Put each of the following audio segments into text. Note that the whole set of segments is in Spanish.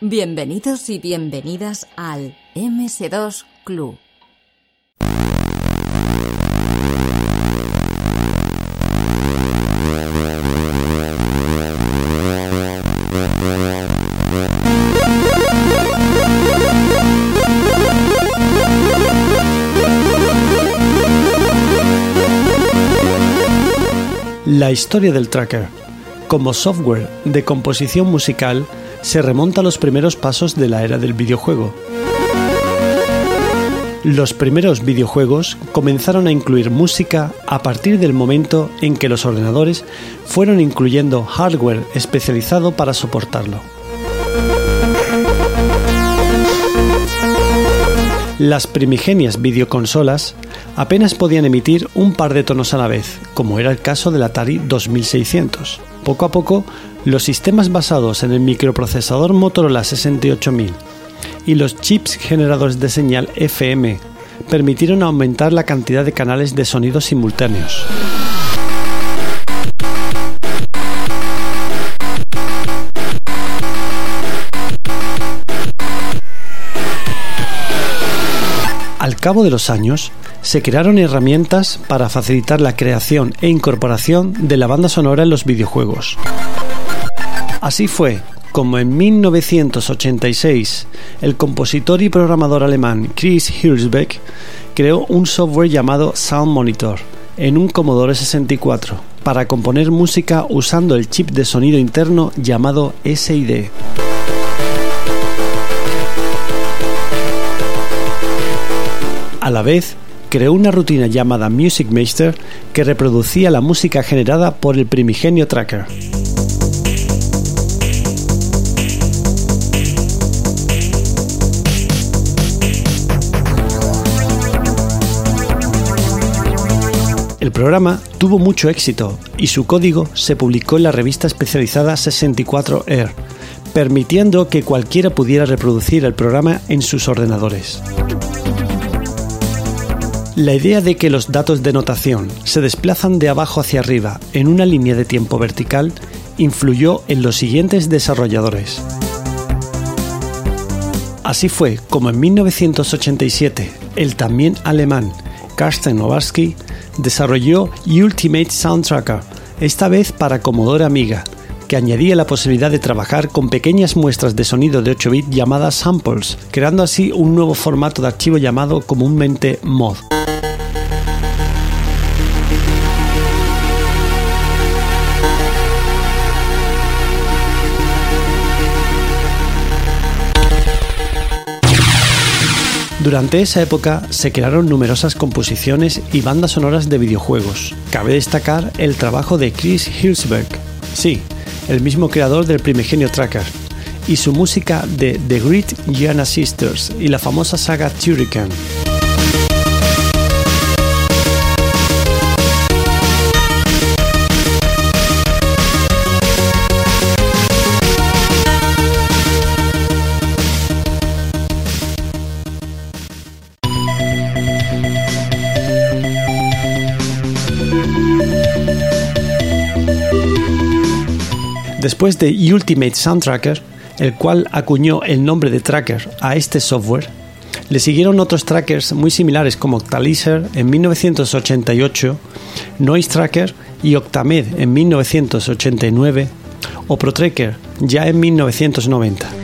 Bienvenidos y bienvenidas al MS2 Club. La historia del tracker, como software de composición musical, se remonta a los primeros pasos de la era del videojuego. Los primeros videojuegos comenzaron a incluir música a partir del momento en que los ordenadores fueron incluyendo hardware especializado para soportarlo. Las primigenias videoconsolas apenas podían emitir un par de tonos a la vez, como era el caso del Atari 2600. Poco a poco, los sistemas basados en el microprocesador Motorola 68000 y los chips generadores de señal FM permitieron aumentar la cantidad de canales de sonido simultáneos. Al cabo de los años, se crearon herramientas para facilitar la creación e incorporación de la banda sonora en los videojuegos. Así fue como en 1986 el compositor y programador alemán Chris Hülsbeck creó un software llamado Sound Monitor en un Commodore 64 para componer música usando el chip de sonido interno llamado SID. A la vez, creó una rutina llamada Music Master que reproducía la música generada por el primigenio tracker. Programa tuvo mucho éxito y su código se publicó en la revista especializada 64 Air, permitiendo que cualquiera pudiera reproducir el programa en sus ordenadores. La idea de que los datos de notación se desplazan de abajo hacia arriba en una línea de tiempo vertical influyó en los siguientes desarrolladores. Así fue como en 1987 el también alemán Karsten Nowarsky desarrolló Ultimate Soundtracker, esta vez para Commodore Amiga, que añadía la posibilidad de trabajar con pequeñas muestras de sonido de 8 bits llamadas samples, creando así un nuevo formato de archivo llamado comúnmente MOD. Durante esa época se crearon numerosas composiciones y bandas sonoras de videojuegos. Cabe destacar el trabajo de Chris Hülsberg, sí, el mismo creador del primigenio Tracker, y su música de The Great Gianna Sisters y la famosa saga Turrican. Después de Ultimate Soundtracker, el cual acuñó el nombre de Tracker a este software, le siguieron otros trackers muy similares como Octalizer en 1988, Noise Tracker y Octamed en 1989 o ProTracker ya en 1990.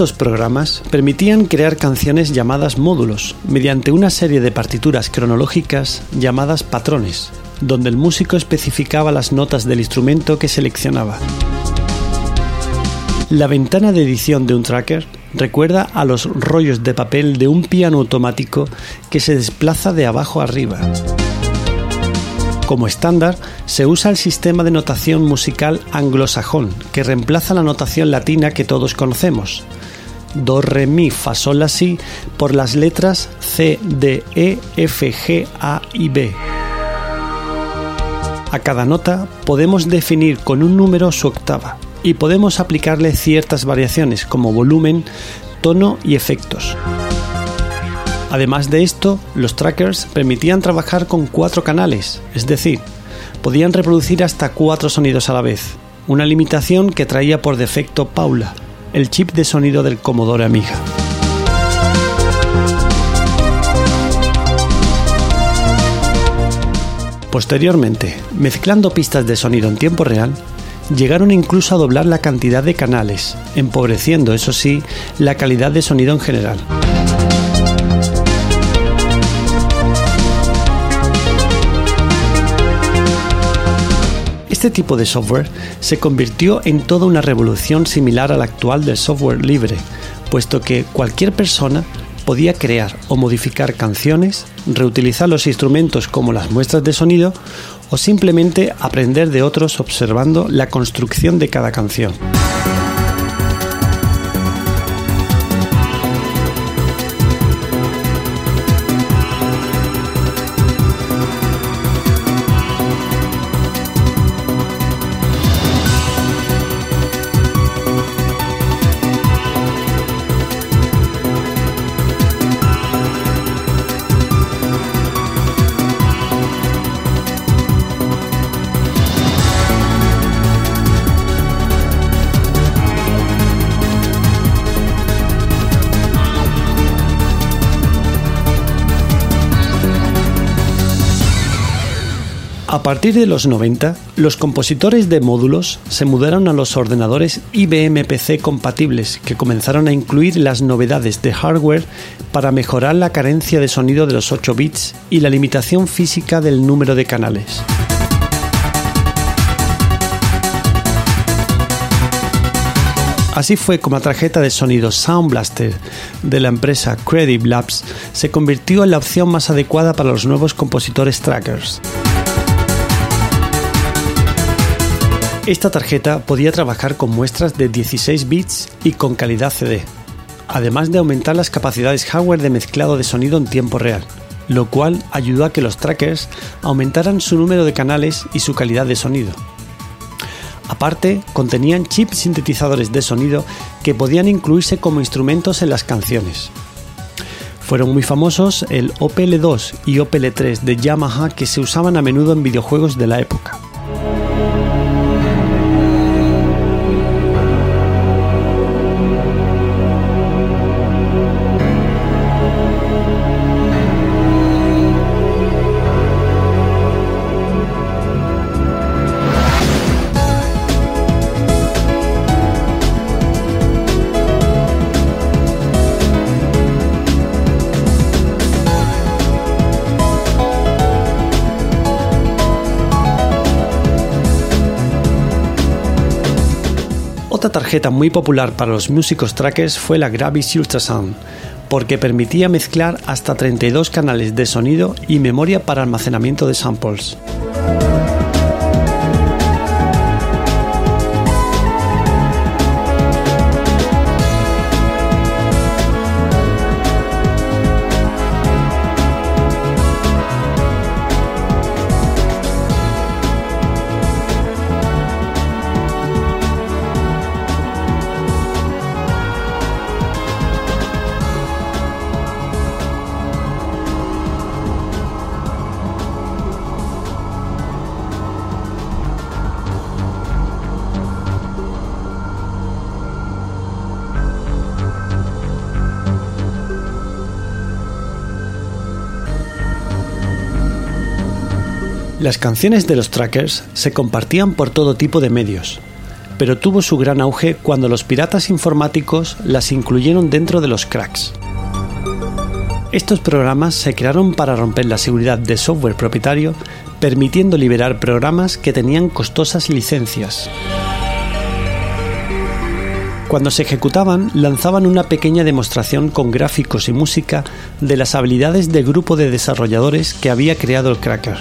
Estos programas permitían crear canciones llamadas módulos mediante una serie de partituras cronológicas llamadas patrones, donde el músico especificaba las notas del instrumento que seleccionaba. La ventana de edición de un tracker recuerda a los rollos de papel de un piano automático que se desplaza de abajo arriba. Como estándar, se usa el sistema de notación musical anglosajón, que reemplaza la notación latina que todos conocemos. Do, re, mi, fa, sol, la, si, por las letras C, D, E, F, G, A y B. A cada nota podemos definir con un número su octava y podemos aplicarle ciertas variaciones como volumen, tono y efectos. Además de esto, los trackers permitían trabajar con cuatro canales, es decir, podían reproducir hasta cuatro sonidos a la vez, una limitación que traía por defecto Paula, el chip de sonido del Commodore Amiga. Posteriormente, mezclando pistas de sonido en tiempo real, llegaron incluso a doblar la cantidad de canales, empobreciendo, eso sí, la calidad de sonido en general. Este tipo de software se convirtió en toda una revolución similar a la actual del software libre, puesto que cualquier persona podía crear o modificar canciones, reutilizar los instrumentos como las muestras de sonido o simplemente aprender de otros observando la construcción de cada canción. Partir de los 90, los compositores de módulos se mudaron a los ordenadores IBM PC compatibles que comenzaron a incluir las novedades de hardware para mejorar la carencia de sonido de los 8 bits y la limitación física del número de canales. Así fue como la tarjeta de sonido Sound Blaster de la empresa Credible Labs se convirtió en la opción más adecuada para los nuevos compositores trackers. Esta tarjeta podía trabajar con muestras de 16 bits y con calidad CD, además de aumentar las capacidades hardware de mezclado de sonido en tiempo real, lo cual ayudó a que los trackers aumentaran su número de canales y su calidad de sonido. Aparte, contenían chips sintetizadores de sonido que podían incluirse como instrumentos en las canciones. Fueron muy famosos el OPL2 y OPL3 de Yamaha que se usaban a menudo en videojuegos de la época. Otra tarjeta muy popular para los músicos trackers fue la Gravis Ultrasound, porque permitía mezclar hasta 32 canales de sonido y memoria para almacenamiento de samples. Las canciones de los trackers se compartían por todo tipo de medios. pero tuvo su gran auge cuando los piratas informáticos las incluyeron dentro de los cracks. Estos programas se crearon para romper la seguridad de software propietario, permitiendo liberar programas que tenían costosas licencias. Cuando se ejecutaban, lanzaban una pequeña demostración con gráficos y música de las habilidades del grupo de desarrolladores que había creado el cracker.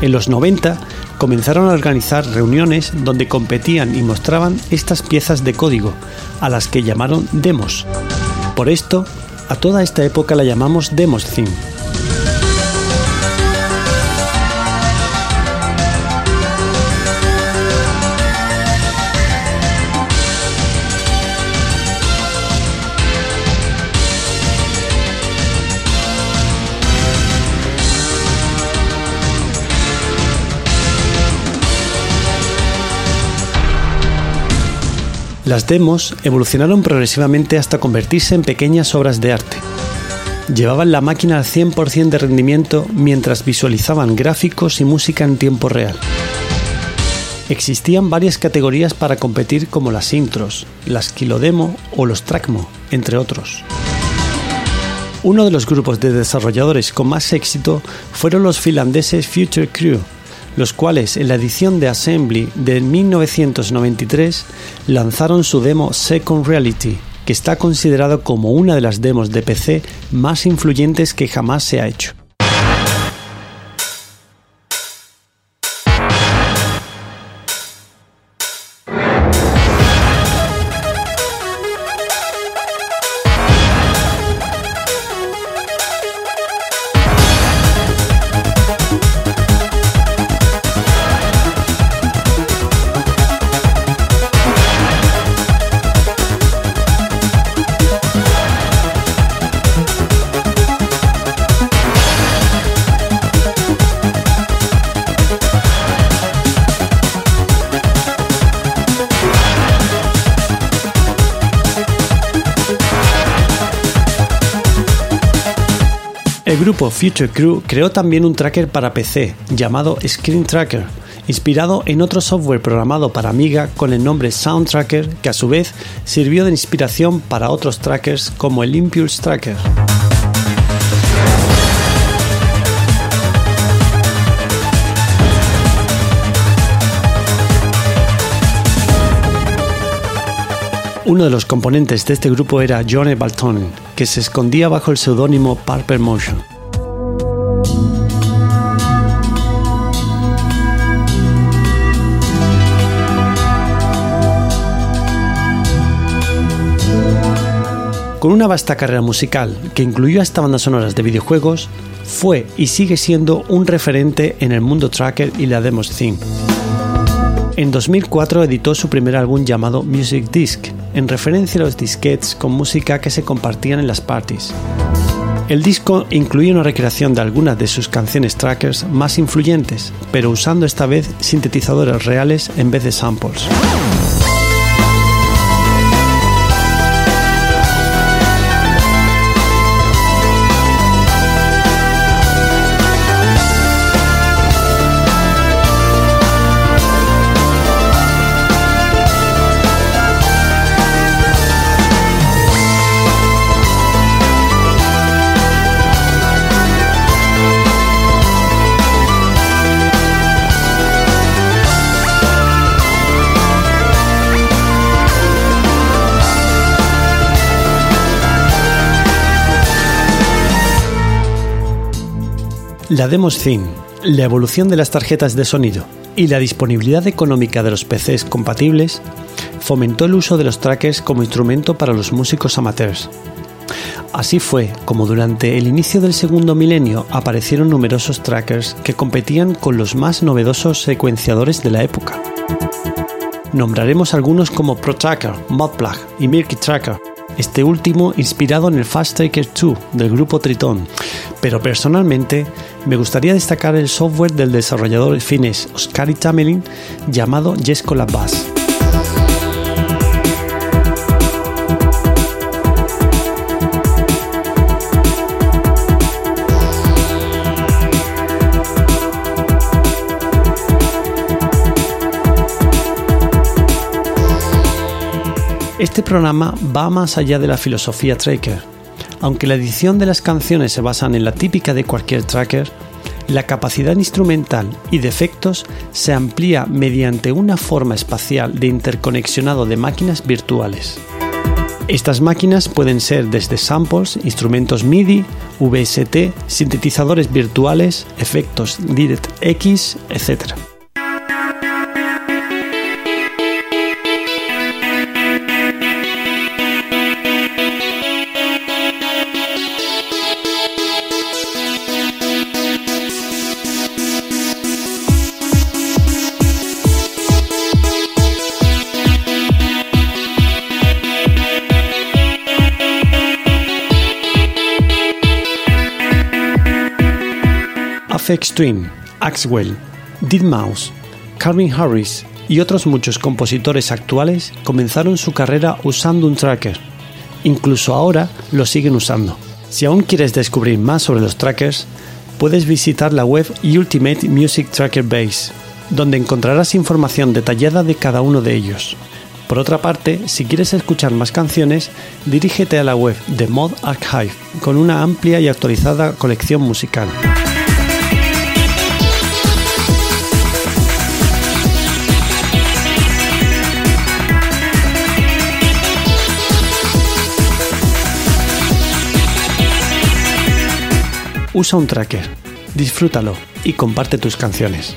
En los 90 comenzaron a organizar reuniones donde competían y mostraban estas piezas de código, a las que llamaron demos. Por esto, a toda esta época la llamamos Demos Theme. Las demos evolucionaron progresivamente hasta convertirse en pequeñas obras de arte. Llevaban la máquina al 100% de rendimiento mientras visualizaban gráficos y música en tiempo real. Existían varias categorías para competir como las intros, las kilodemo o los trackmo, entre otros. Uno de los grupos de desarrolladores con más éxito fueron los finlandeses Future Crew, los cuales en la edición de Assembly de 1993 lanzaron su demo Second Reality, que está considerado como una de las demos de PC más influyentes que jamás se ha hecho. El grupo Future Crew creó también un tracker para PC llamado Screen Tracker, inspirado en otro software programado para Amiga con el nombre Sound Tracker, que a su vez sirvió de inspiración para otros trackers como el Impulse Tracker. Uno de los componentes de este grupo era Johnny Baltonen, que se escondía bajo el seudónimo Parper Motion. Con una vasta carrera musical que incluyó hasta bandas sonoras de videojuegos, fue y sigue siendo un referente en el mundo tracker y la demos theme. En 2004 editó su primer álbum llamado Music Disc, en referencia a los disquetes con música que se compartían en las parties. El disco incluye una recreación de algunas de sus canciones trackers más influyentes, pero usando esta vez sintetizadores reales en vez de samples. La Demos Theme, la evolución de las tarjetas de sonido y la disponibilidad económica de los PCs compatibles fomentó el uso de los trackers como instrumento para los músicos amateurs. Así fue como durante el inicio del segundo milenio aparecieron numerosos trackers que competían con los más novedosos secuenciadores de la época. Nombraremos algunos como Pro Tracker, Modplug y Milky Tracker, este último inspirado en el Fast Tracker 2 del grupo Triton, pero personalmente me gustaría destacar el software del desarrollador finés Oskari Tamelin llamado Jesco Bass. Este programa va más allá de la filosofía tracker. Aunque la edición de las canciones se basan en la típica de cualquier tracker, la capacidad instrumental y de efectos se amplía mediante una forma espacial de interconexionado de máquinas virtuales. Estas máquinas pueden ser desde samples, instrumentos MIDI, VST, sintetizadores virtuales, efectos DirectX, etc. FX Twin, Axwell, Mouse, Calvin Harris y otros muchos compositores actuales comenzaron su carrera usando un tracker. Incluso ahora lo siguen usando. Si aún quieres descubrir más sobre los trackers, puedes visitar la web Ultimate Music Tracker Base, donde encontrarás información detallada de cada uno de ellos. Por otra parte, si quieres escuchar más canciones, dirígete a la web de Mod Archive, con una amplia y actualizada colección musical. Usa un tracker, disfrútalo y comparte tus canciones.